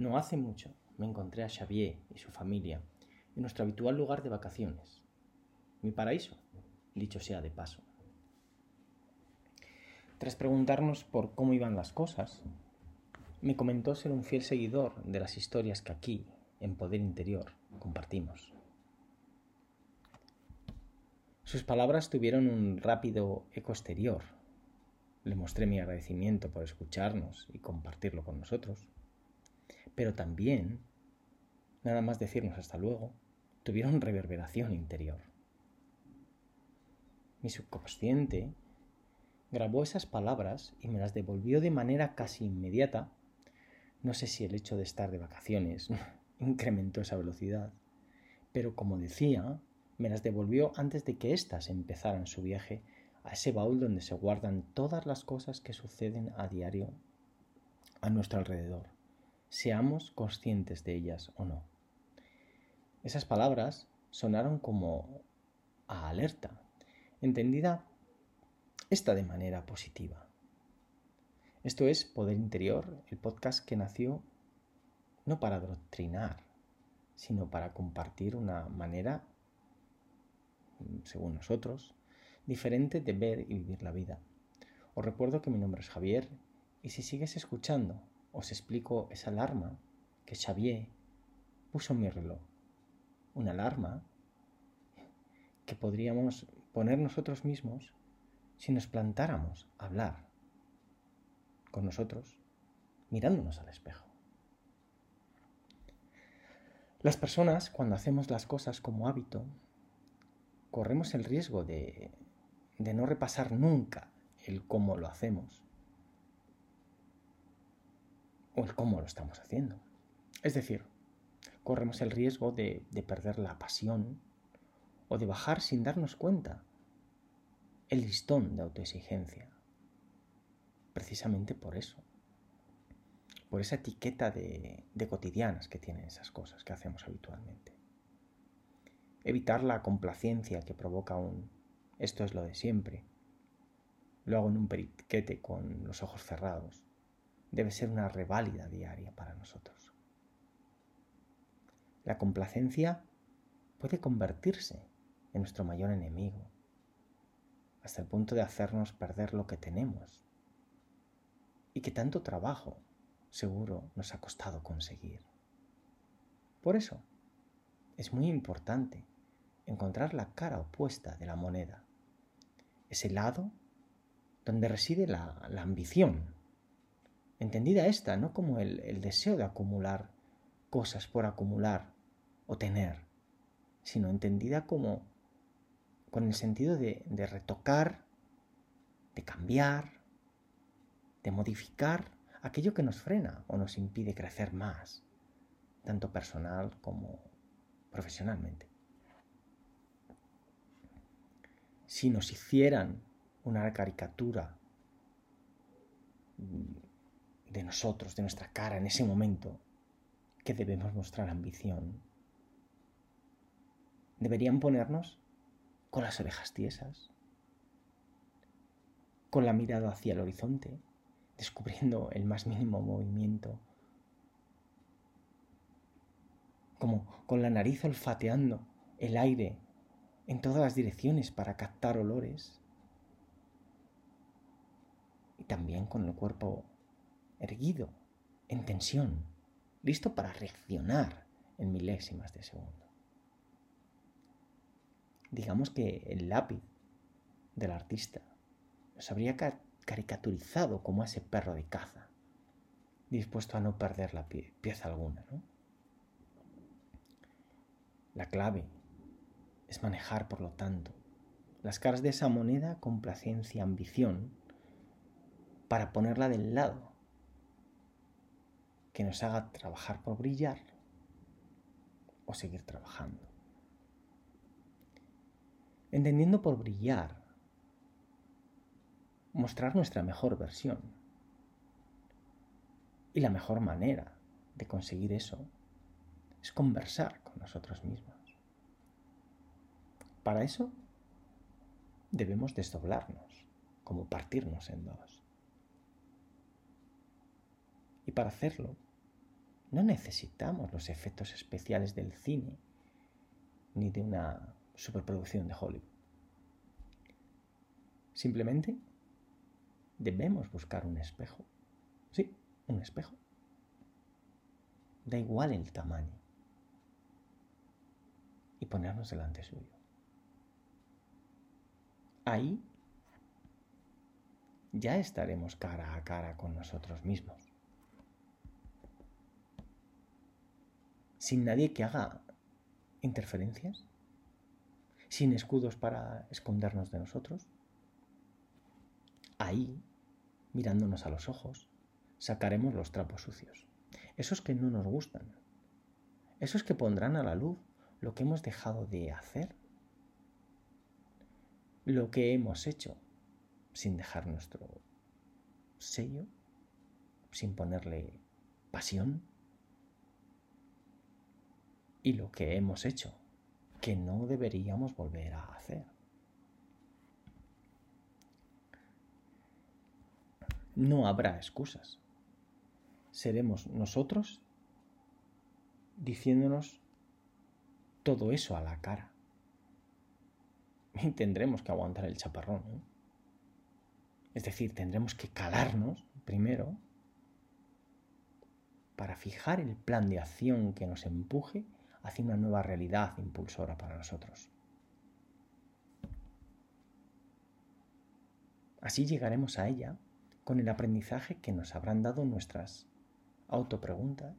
No hace mucho me encontré a Xavier y su familia en nuestro habitual lugar de vacaciones. Mi paraíso, dicho sea de paso. Tras preguntarnos por cómo iban las cosas, me comentó ser un fiel seguidor de las historias que aquí, en Poder Interior, compartimos. Sus palabras tuvieron un rápido eco exterior. Le mostré mi agradecimiento por escucharnos y compartirlo con nosotros. Pero también, nada más decirnos hasta luego, tuvieron reverberación interior. Mi subconsciente grabó esas palabras y me las devolvió de manera casi inmediata. No sé si el hecho de estar de vacaciones incrementó esa velocidad, pero como decía, me las devolvió antes de que éstas empezaran su viaje a ese baúl donde se guardan todas las cosas que suceden a diario a nuestro alrededor, seamos conscientes de ellas o no. Esas palabras sonaron como a alerta, entendida esta de manera positiva. Esto es Poder Interior, el podcast que nació no para adoctrinar, sino para compartir una manera, según nosotros, diferente de ver y vivir la vida. Os recuerdo que mi nombre es Javier y si sigues escuchando, os explico esa alarma que Xavier puso en mi reloj. Una alarma que podríamos poner nosotros mismos si nos plantáramos a hablar con nosotros mirándonos al espejo. Las personas, cuando hacemos las cosas como hábito, corremos el riesgo de, de no repasar nunca el cómo lo hacemos o el cómo lo estamos haciendo. Es decir, corremos el riesgo de, de perder la pasión o de bajar sin darnos cuenta el listón de autoexigencia. Precisamente por eso. Por esa etiqueta de, de cotidianas que tienen esas cosas que hacemos habitualmente. Evitar la complacencia que provoca un esto es lo de siempre. Lo hago en un periquete con los ojos cerrados. Debe ser una reválida diaria para nosotros. La complacencia puede convertirse en nuestro mayor enemigo hasta el punto de hacernos perder lo que tenemos y que tanto trabajo seguro nos ha costado conseguir. Por eso, es muy importante encontrar la cara opuesta de la moneda, ese lado donde reside la, ambición, entendida esta no como el, el deseo de acumular cosas por acumular o tener, sino entendida como con el sentido de, retocar, de cambiar, de modificar aquello que nos frena o nos impide crecer más, tanto personal como profesionalmente. Si nos hicieran una caricatura de nosotros, de nuestra cara en ese momento, que debemos mostrar ambición, deberían ponernos con las orejas tiesas, con la mirada hacia el horizonte, descubriendo el más mínimo movimiento, como con la nariz olfateando el aire en todas las direcciones para captar olores, y también con el cuerpo erguido, en tensión, listo para reaccionar en milésimas de segundo digamos que el lápiz del artista nos habría caricaturizado como ese perro de caza, dispuesto a no perder la pieza alguna. La clave es manejar, por lo tanto, las caras de esa moneda con placencia ambición para ponerla del lado que nos haga trabajar por brillar o seguir trabajando entendiendo por brillar, mostrar nuestra mejor versión. Y la mejor manera de conseguir eso es conversar con nosotros mismos. Para eso debemos desdoblarnos, como partirnos en dos. Y para hacerlo, No necesitamos los efectos especiales del cine ni de una superproducción de Hollywood. Simplemente debemos buscar un espejo. Sí, un espejo. Da igual el tamaño. Y ponernos delante suyo. Ahí ya estaremos cara a cara con nosotros mismos. Sin nadie que haga interferencias, sin escudos para escondernos de nosotros. Ahí, mirándonos a los ojos, sacaremos los trapos sucios, esos que no nos gustan, esos que pondrán a la luz lo que hemos dejado de hacer, lo que hemos hecho sin dejar nuestro sello, sin ponerle pasión, y lo que hemos hecho que no deberíamos volver a hacer. No habrá excusas. Seremos nosotros diciéndonos todo eso a la cara. Y tendremos que aguantar el chaparrón. Es decir, tendremos que calarnos primero para fijar el plan de acción que nos empuje hacia una nueva realidad impulsora para nosotros. Así llegaremos a ella con el aprendizaje que nos habrán dado nuestras autopreguntas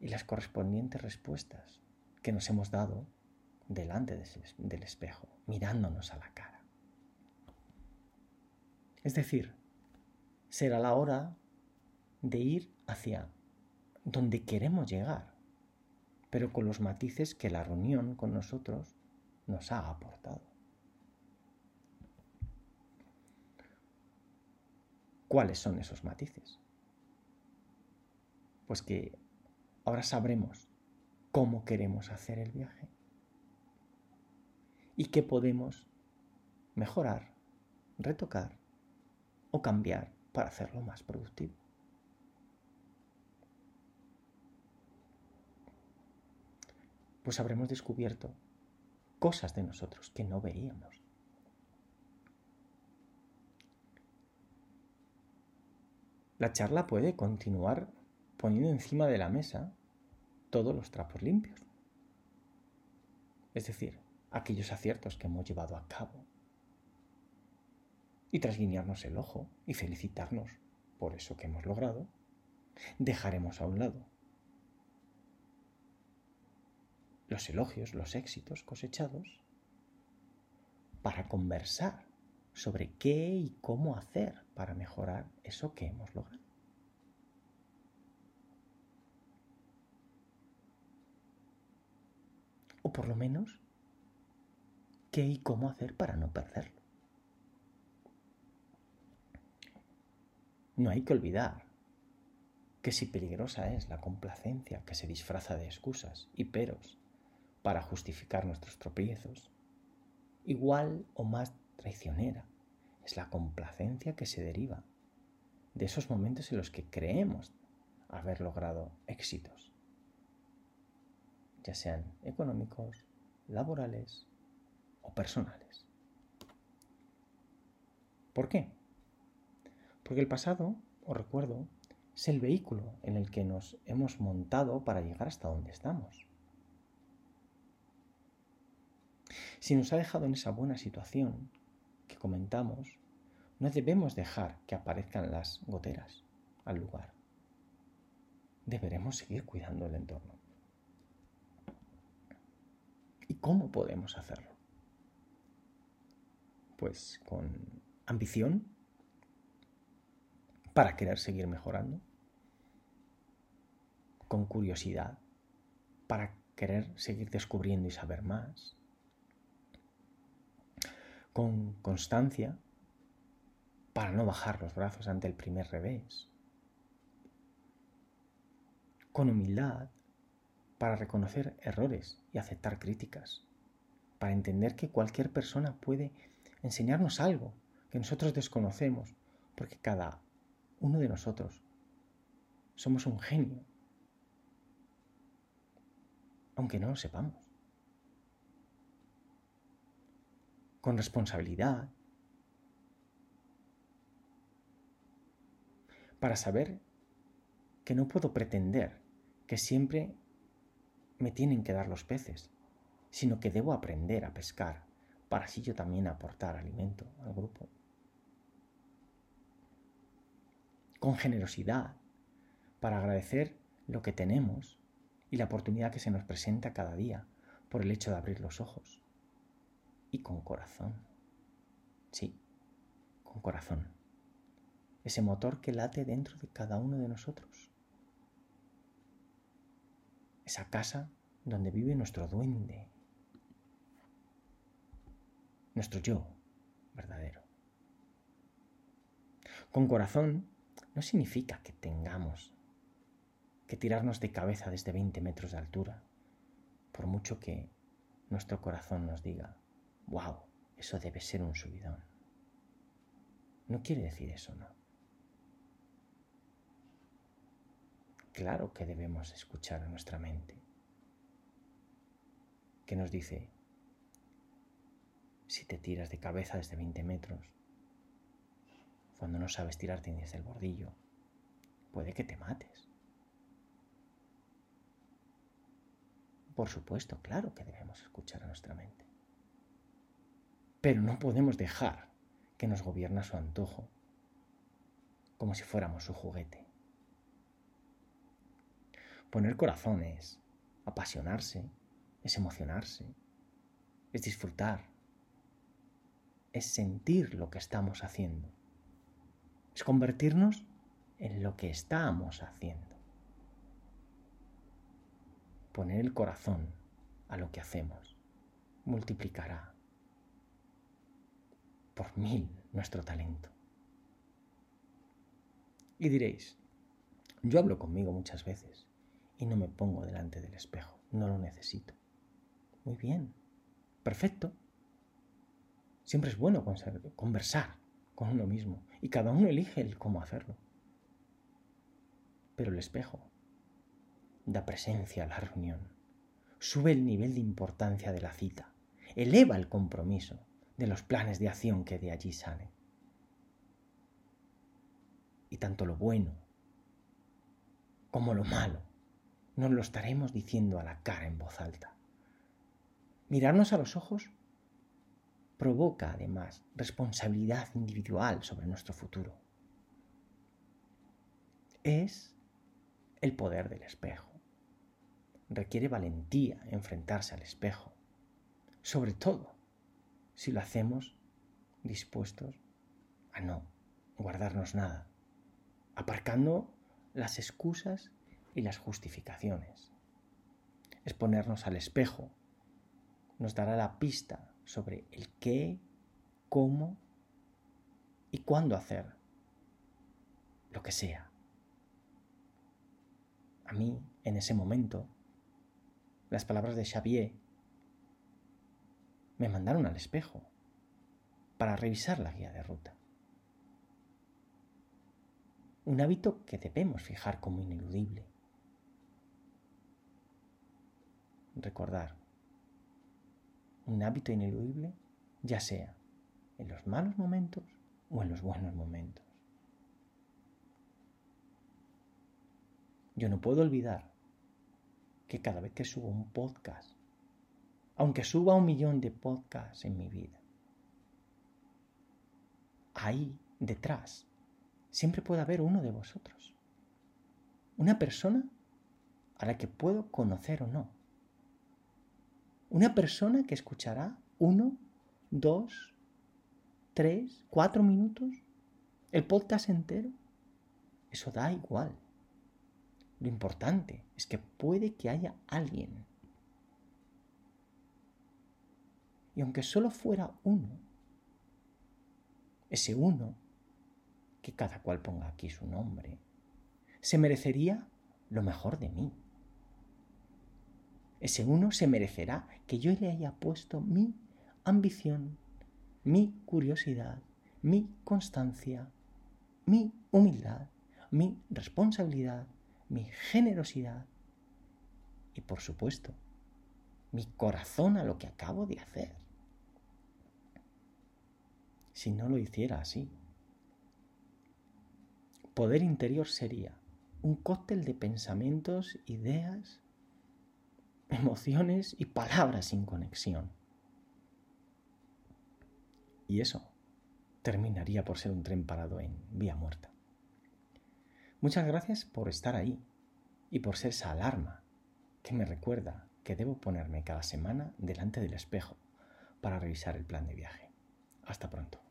y las correspondientes respuestas que nos hemos dado delante del espejo, mirándonos a la cara. Es decir, será la hora de ir hacia donde queremos llegar, pero con los matices que la reunión con nosotros nos ha aportado. ¿Cuáles son esos matices? Pues que ahora sabremos cómo queremos hacer el viaje y qué podemos mejorar, retocar o cambiar para hacerlo más productivo. Pues habremos descubierto cosas de nosotros que no veíamos. La charla puede continuar poniendo encima de la mesa todos los trapos limpios. Es decir, aquellos aciertos que hemos llevado a cabo. Y tras guiñarnos el ojo y felicitarnos por eso que hemos logrado, dejaremos a un lado los elogios, los éxitos cosechados, para conversar sobre qué y cómo hacer para mejorar eso que hemos logrado. O por lo menos, qué y cómo hacer para no perderlo. No hay que olvidar que si peligrosa es la complacencia que se disfraza de excusas y peros para justificar nuestros tropiezos. Igual o más traicionera es la complacencia que se deriva de esos momentos en los que creemos haber logrado éxitos, ya sean económicos, laborales o personales. ¿Por qué? Porque el pasado, os recuerdo, es el vehículo en el que nos hemos montado para llegar hasta donde estamos. Si nos ha dejado en esa buena situación que comentamos, no debemos dejar que aparezcan las goteras al lugar. Deberemos seguir cuidando el entorno. ¿Y cómo podemos hacerlo? Pues con ambición para querer seguir mejorando, con curiosidad para querer seguir descubriendo y saber más, con constancia para no bajar los brazos ante el primer revés. Con humildad para reconocer errores y aceptar críticas. Para entender que cualquier persona puede enseñarnos algo que nosotros desconocemos, porque cada uno de nosotros somos un genio, aunque no lo sepamos. Con responsabilidad, para saber que no puedo pretender que siempre me tienen que dar los peces, sino que debo aprender a pescar para así yo también aportar alimento al grupo. Con generosidad, para agradecer lo que tenemos y la oportunidad que se nos presenta cada día por el hecho de abrir los ojos. Y con corazón. Sí, con corazón. Ese motor que late dentro de cada uno de nosotros. Esa casa donde vive nuestro duende. Nuestro yo verdadero. Con corazón no significa que tengamos que tirarnos de cabeza desde 20 metros de altura, por mucho que nuestro corazón nos diga, wow, eso debe ser un subidón. No quiere decir eso, ¿no? Claro que debemos escuchar a nuestra mente, que nos dice, si te tiras de cabeza desde 20 metros, cuando no sabes tirarte ni desde el bordillo, puede que te mates. Por supuesto, claro que debemos escuchar a nuestra mente. Pero no podemos dejar que nos gobierna su antojo, como si fuéramos su juguete. Poner corazón es apasionarse, es emocionarse, es disfrutar, es sentir lo que estamos haciendo, es convertirnos en lo que estamos haciendo poner el corazón a lo que hacemos, multiplicará por mil nuestro talento. Y diréis, yo hablo conmigo muchas veces y no me pongo delante del espejo, no lo necesito. Muy bien, perfecto. Siempre es bueno conversar con uno mismo y cada uno elige el cómo hacerlo. Pero el espejo da presencia a la reunión, sube el nivel de importancia de la cita, eleva el compromiso de los planes de acción que de allí salen. Y tanto lo bueno como lo malo nos lo estaremos diciendo a la cara en voz alta. Mirarnos a los ojos provoca además responsabilidad individual sobre nuestro futuro. Es el poder del espejo requiere valentía enfrentarse al espejo, sobre todo si lo hacemos dispuestos a no guardarnos nada, aparcando las excusas y las justificaciones. Exponernos al espejo nos dará la pista sobre el qué, cómo y cuándo hacer lo que sea. A mí, en ese momento, las palabras de Xavier me mandaron al espejo para revisar la guía de ruta. Un hábito que debemos fijar como ineludible. Recordar. Un hábito ineludible ya sea en los malos momentos o en los buenos momentos. Yo no puedo olvidar que cada vez que subo un podcast, aunque suba un millón de podcasts en mi vida, ahí detrás siempre puede haber uno de vosotros. Una persona a la que puedo conocer o no. Una persona que escuchará uno, dos, tres, cuatro minutos, el podcast entero. Eso da igual. Lo importante es que puede que haya alguien. Y aunque solo fuera uno, ese uno, que cada cual ponga aquí su nombre, se merecería lo mejor de mí. Ese uno se merecerá que yo le haya puesto mi ambición, mi curiosidad, mi constancia, mi humildad, mi responsabilidad, mi generosidad y por supuesto mi corazón a lo que acabo de hacer. Si no lo hiciera así. Poder interior sería un cóctel de pensamientos, ideas, emociones y palabras sin conexión. Y eso terminaría por ser un tren parado en vía muerta. Muchas gracias por estar ahí y por ser esa alarma que me recuerda que debo ponerme cada semana delante del espejo para revisar el plan de viaje. Hasta pronto.